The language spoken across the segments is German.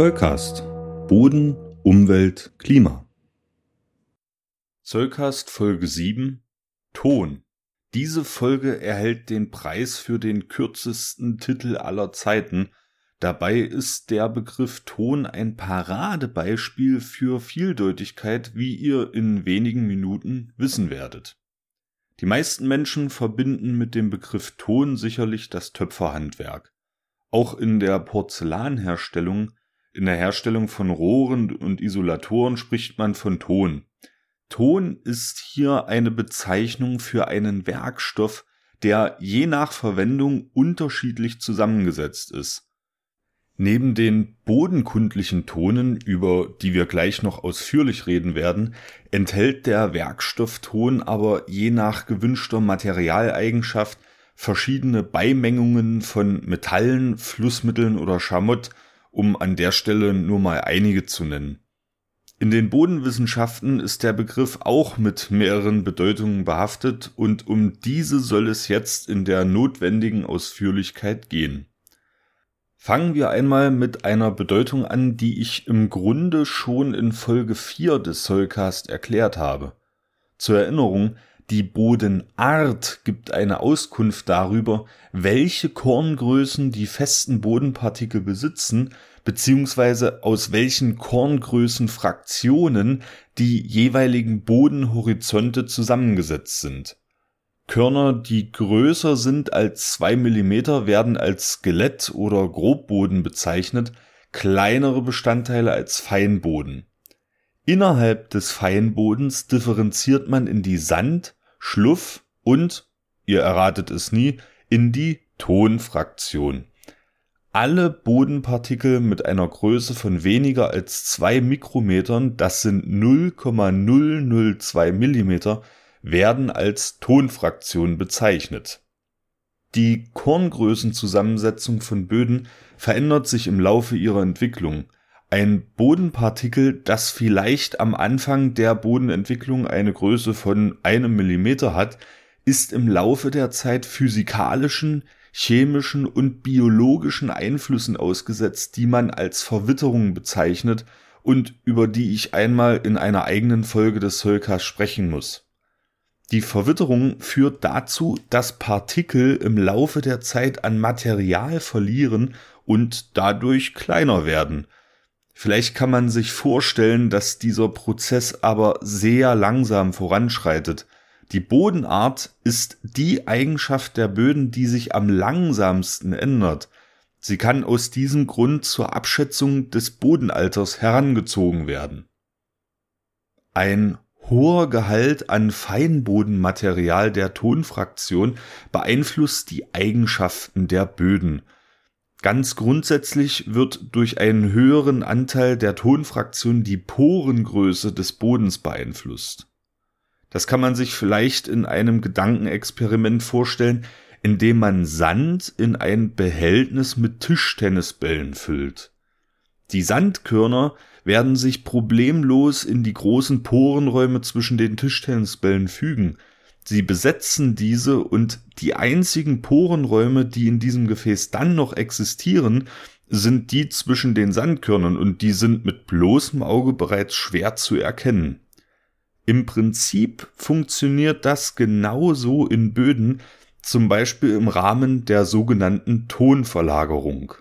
Zollcast. Boden, Umwelt, Klima. Zollcast Folge 7 Ton. Diese Folge erhält den Preis für den kürzesten Titel aller Zeiten. Dabei ist der Begriff Ton ein Paradebeispiel für Vieldeutigkeit, wie ihr in wenigen Minuten wissen werdet. Die meisten Menschen verbinden mit dem Begriff Ton sicherlich das Töpferhandwerk. Auch in der Porzellanherstellung, in der Herstellung von Rohren und Isolatoren spricht man von Ton. Ton ist hier eine Bezeichnung für einen Werkstoff, der je nach Verwendung unterschiedlich zusammengesetzt ist. Neben den bodenkundlichen Tonen, über die wir gleich noch ausführlich reden werden, enthält der Werkstoffton aber je nach gewünschter Materialeigenschaft verschiedene Beimengungen von Metallen, Flussmitteln oder Schamott, um an der Stelle nur mal einige zu nennen. In den Bodenwissenschaften ist der Begriff auch mit mehreren Bedeutungen behaftet und um diese soll es jetzt in der notwendigen Ausführlichkeit gehen. Fangen wir einmal mit einer Bedeutung an, die ich im Grunde schon in Folge 4 des Soulcast erklärt habe. Zur Erinnerung, die Bodenart gibt eine Auskunft darüber, welche Korngrößen die festen Bodenpartikel besitzen beziehungsweise aus welchen Korngrößenfraktionen die jeweiligen Bodenhorizonte zusammengesetzt sind. Körner, die größer sind als zwei Millimeter, werden als Skelett oder Grobboden bezeichnet, kleinere Bestandteile als Feinboden. Innerhalb des Feinbodens differenziert man in die Sand, Schluff und, ihr erratet es nie, in die Tonfraktion alle Bodenpartikel mit einer Größe von weniger als zwei Mikrometern, das sind 0,002 Millimeter, werden als Tonfraktion bezeichnet. Die Korngrößenzusammensetzung von Böden verändert sich im Laufe ihrer Entwicklung. Ein Bodenpartikel, das vielleicht am Anfang der Bodenentwicklung eine Größe von einem Millimeter hat, ist im Laufe der Zeit physikalischen, chemischen und biologischen Einflüssen ausgesetzt, die man als Verwitterung bezeichnet und über die ich einmal in einer eigenen Folge des Solkas sprechen muss. Die Verwitterung führt dazu, dass Partikel im Laufe der Zeit an Material verlieren und dadurch kleiner werden. Vielleicht kann man sich vorstellen, dass dieser Prozess aber sehr langsam voranschreitet – die Bodenart ist die Eigenschaft der Böden, die sich am langsamsten ändert. Sie kann aus diesem Grund zur Abschätzung des Bodenalters herangezogen werden. Ein hoher Gehalt an Feinbodenmaterial der Tonfraktion beeinflusst die Eigenschaften der Böden. Ganz grundsätzlich wird durch einen höheren Anteil der Tonfraktion die Porengröße des Bodens beeinflusst. Das kann man sich vielleicht in einem Gedankenexperiment vorstellen, in dem man Sand in ein Behältnis mit Tischtennisbällen füllt. Die Sandkörner werden sich problemlos in die großen Porenräume zwischen den Tischtennisbällen fügen. Sie besetzen diese und die einzigen Porenräume, die in diesem Gefäß dann noch existieren, sind die zwischen den Sandkörnern und die sind mit bloßem Auge bereits schwer zu erkennen. Im Prinzip funktioniert das genauso in Böden, zum Beispiel im Rahmen der sogenannten Tonverlagerung.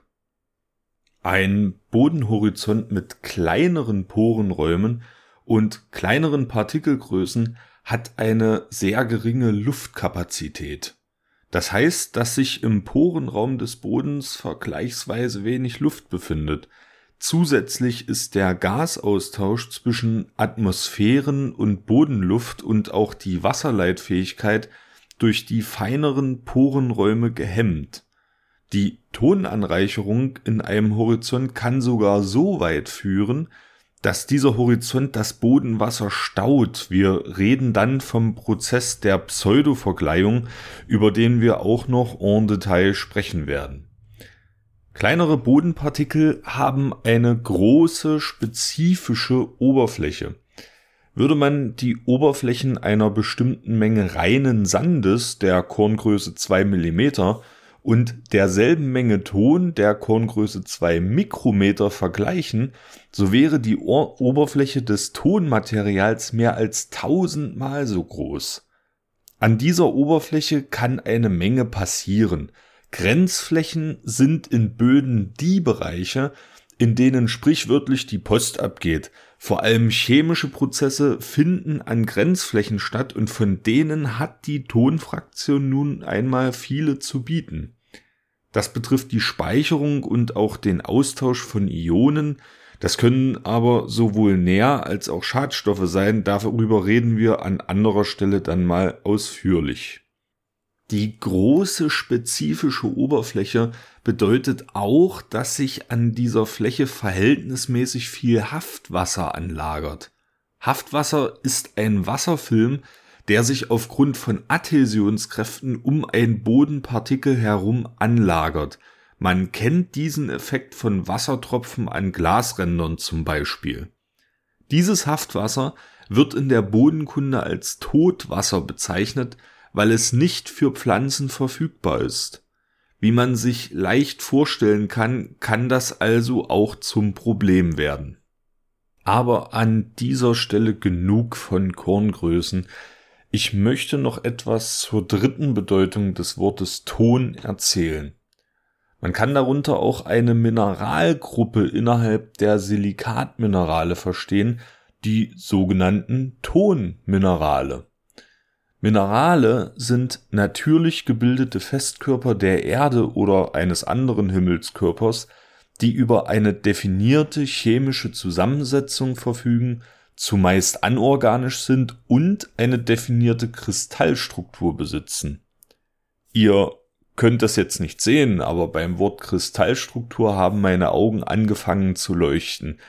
Ein Bodenhorizont mit kleineren Porenräumen und kleineren Partikelgrößen hat eine sehr geringe Luftkapazität. Das heißt, dass sich im Porenraum des Bodens vergleichsweise wenig Luft befindet, Zusätzlich ist der Gasaustausch zwischen Atmosphären- und Bodenluft und auch die Wasserleitfähigkeit durch die feineren Porenräume gehemmt. Die Tonanreicherung in einem Horizont kann sogar so weit führen, dass dieser Horizont das Bodenwasser staut. Wir reden dann vom Prozess der Pseudovergleihung, über den wir auch noch en Detail sprechen werden. Kleinere Bodenpartikel haben eine große spezifische Oberfläche. Würde man die Oberflächen einer bestimmten Menge reinen Sandes der Korngröße 2 mm und derselben Menge Ton der Korngröße 2 Mikrometer vergleichen, so wäre die Oberfläche des Tonmaterials mehr als tausendmal so groß. An dieser Oberfläche kann eine Menge passieren. Grenzflächen sind in Böden die Bereiche, in denen sprichwörtlich die Post abgeht. Vor allem chemische Prozesse finden an Grenzflächen statt und von denen hat die Tonfraktion nun einmal viele zu bieten. Das betrifft die Speicherung und auch den Austausch von Ionen. Das können aber sowohl Nähr- als auch Schadstoffe sein. Darüber reden wir an anderer Stelle dann mal ausführlich. Die große spezifische Oberfläche bedeutet auch, dass sich an dieser Fläche verhältnismäßig viel Haftwasser anlagert. Haftwasser ist ein Wasserfilm, der sich aufgrund von Adhäsionskräften um ein Bodenpartikel herum anlagert. Man kennt diesen Effekt von Wassertropfen an Glasrändern zum Beispiel. Dieses Haftwasser wird in der Bodenkunde als Totwasser bezeichnet, weil es nicht für Pflanzen verfügbar ist. Wie man sich leicht vorstellen kann, kann das also auch zum Problem werden. Aber an dieser Stelle genug von Korngrößen. Ich möchte noch etwas zur dritten Bedeutung des Wortes Ton erzählen. Man kann darunter auch eine Mineralgruppe innerhalb der Silikatminerale verstehen, die sogenannten Tonminerale. Minerale sind natürlich gebildete Festkörper der Erde oder eines anderen Himmelskörpers, die über eine definierte chemische Zusammensetzung verfügen, zumeist anorganisch sind und eine definierte Kristallstruktur besitzen. Ihr könnt das jetzt nicht sehen, aber beim Wort Kristallstruktur haben meine Augen angefangen zu leuchten.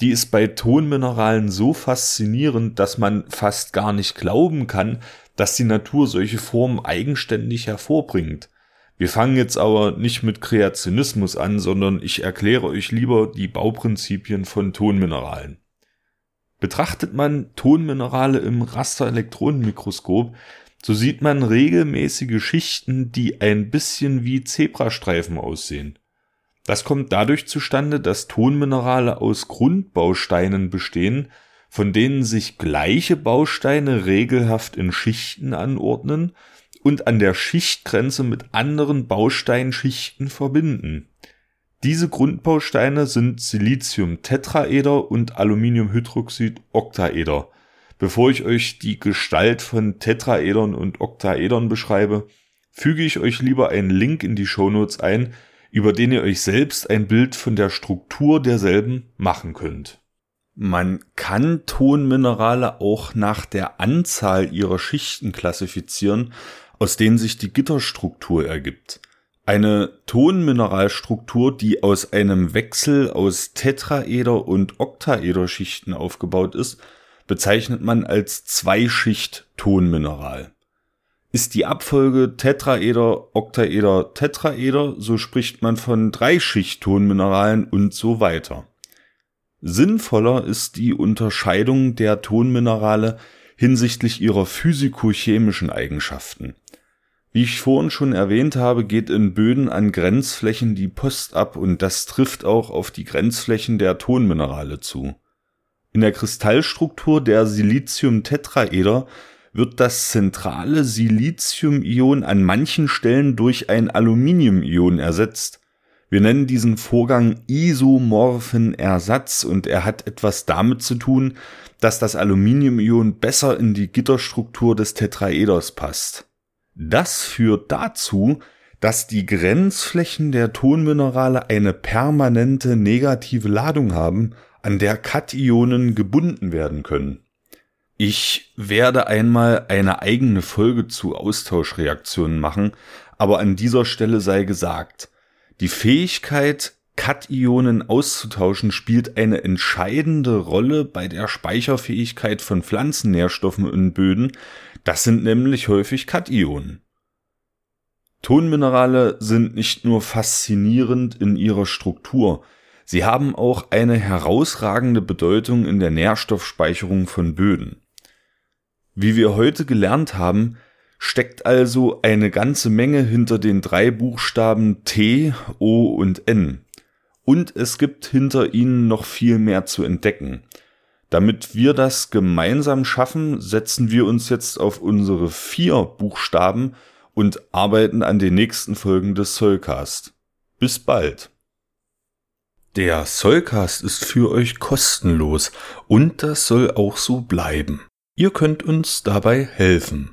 Die ist bei Tonmineralen so faszinierend, dass man fast gar nicht glauben kann, dass die Natur solche Formen eigenständig hervorbringt. Wir fangen jetzt aber nicht mit Kreationismus an, sondern ich erkläre euch lieber die Bauprinzipien von Tonmineralen. Betrachtet man Tonminerale im Rasterelektronenmikroskop, so sieht man regelmäßige Schichten, die ein bisschen wie Zebrastreifen aussehen. Das kommt dadurch zustande, dass Tonminerale aus Grundbausteinen bestehen, von denen sich gleiche Bausteine regelhaft in Schichten anordnen und an der Schichtgrenze mit anderen Bausteinschichten verbinden. Diese Grundbausteine sind Silizium-Tetraeder und Aluminiumhydroxid-Oktaeder. Bevor ich euch die Gestalt von Tetraedern und Oktaedern beschreibe, füge ich euch lieber einen Link in die Shownotes ein, über den ihr euch selbst ein Bild von der Struktur derselben machen könnt. Man kann Tonminerale auch nach der Anzahl ihrer Schichten klassifizieren, aus denen sich die Gitterstruktur ergibt. Eine Tonmineralstruktur, die aus einem Wechsel aus Tetraeder- und Oktaederschichten aufgebaut ist, bezeichnet man als Zweischicht-Tonmineral. Ist die Abfolge Tetraeder, Oktaeder, Tetraeder, so spricht man von Dreischicht-Tonmineralen und so weiter. Sinnvoller ist die Unterscheidung der Tonminerale hinsichtlich ihrer physikochemischen Eigenschaften. Wie ich vorhin schon erwähnt habe, geht in Böden an Grenzflächen die Post ab und das trifft auch auf die Grenzflächen der Tonminerale zu. In der Kristallstruktur der Silizium-Tetraeder wird das zentrale Silizium-Ion an manchen Stellen durch ein Aluminium-Ion ersetzt wir nennen diesen Vorgang isomorphen Ersatz und er hat etwas damit zu tun, dass das Aluminiumion besser in die Gitterstruktur des Tetraeders passt. Das führt dazu, dass die Grenzflächen der Tonminerale eine permanente negative Ladung haben, an der Kationen gebunden werden können. Ich werde einmal eine eigene Folge zu Austauschreaktionen machen, aber an dieser Stelle sei gesagt, die Fähigkeit, Kationen auszutauschen, spielt eine entscheidende Rolle bei der Speicherfähigkeit von Pflanzennährstoffen in Böden. Das sind nämlich häufig Kationen. Tonminerale sind nicht nur faszinierend in ihrer Struktur, sie haben auch eine herausragende Bedeutung in der Nährstoffspeicherung von Böden. Wie wir heute gelernt haben, steckt also eine ganze Menge hinter den drei Buchstaben T, O und N. Und es gibt hinter ihnen noch viel mehr zu entdecken. Damit wir das gemeinsam schaffen, setzen wir uns jetzt auf unsere vier Buchstaben und arbeiten an den nächsten Folgen des Soulcast. Bis bald. Der Soulcast ist für euch kostenlos und das soll auch so bleiben. Ihr könnt uns dabei helfen.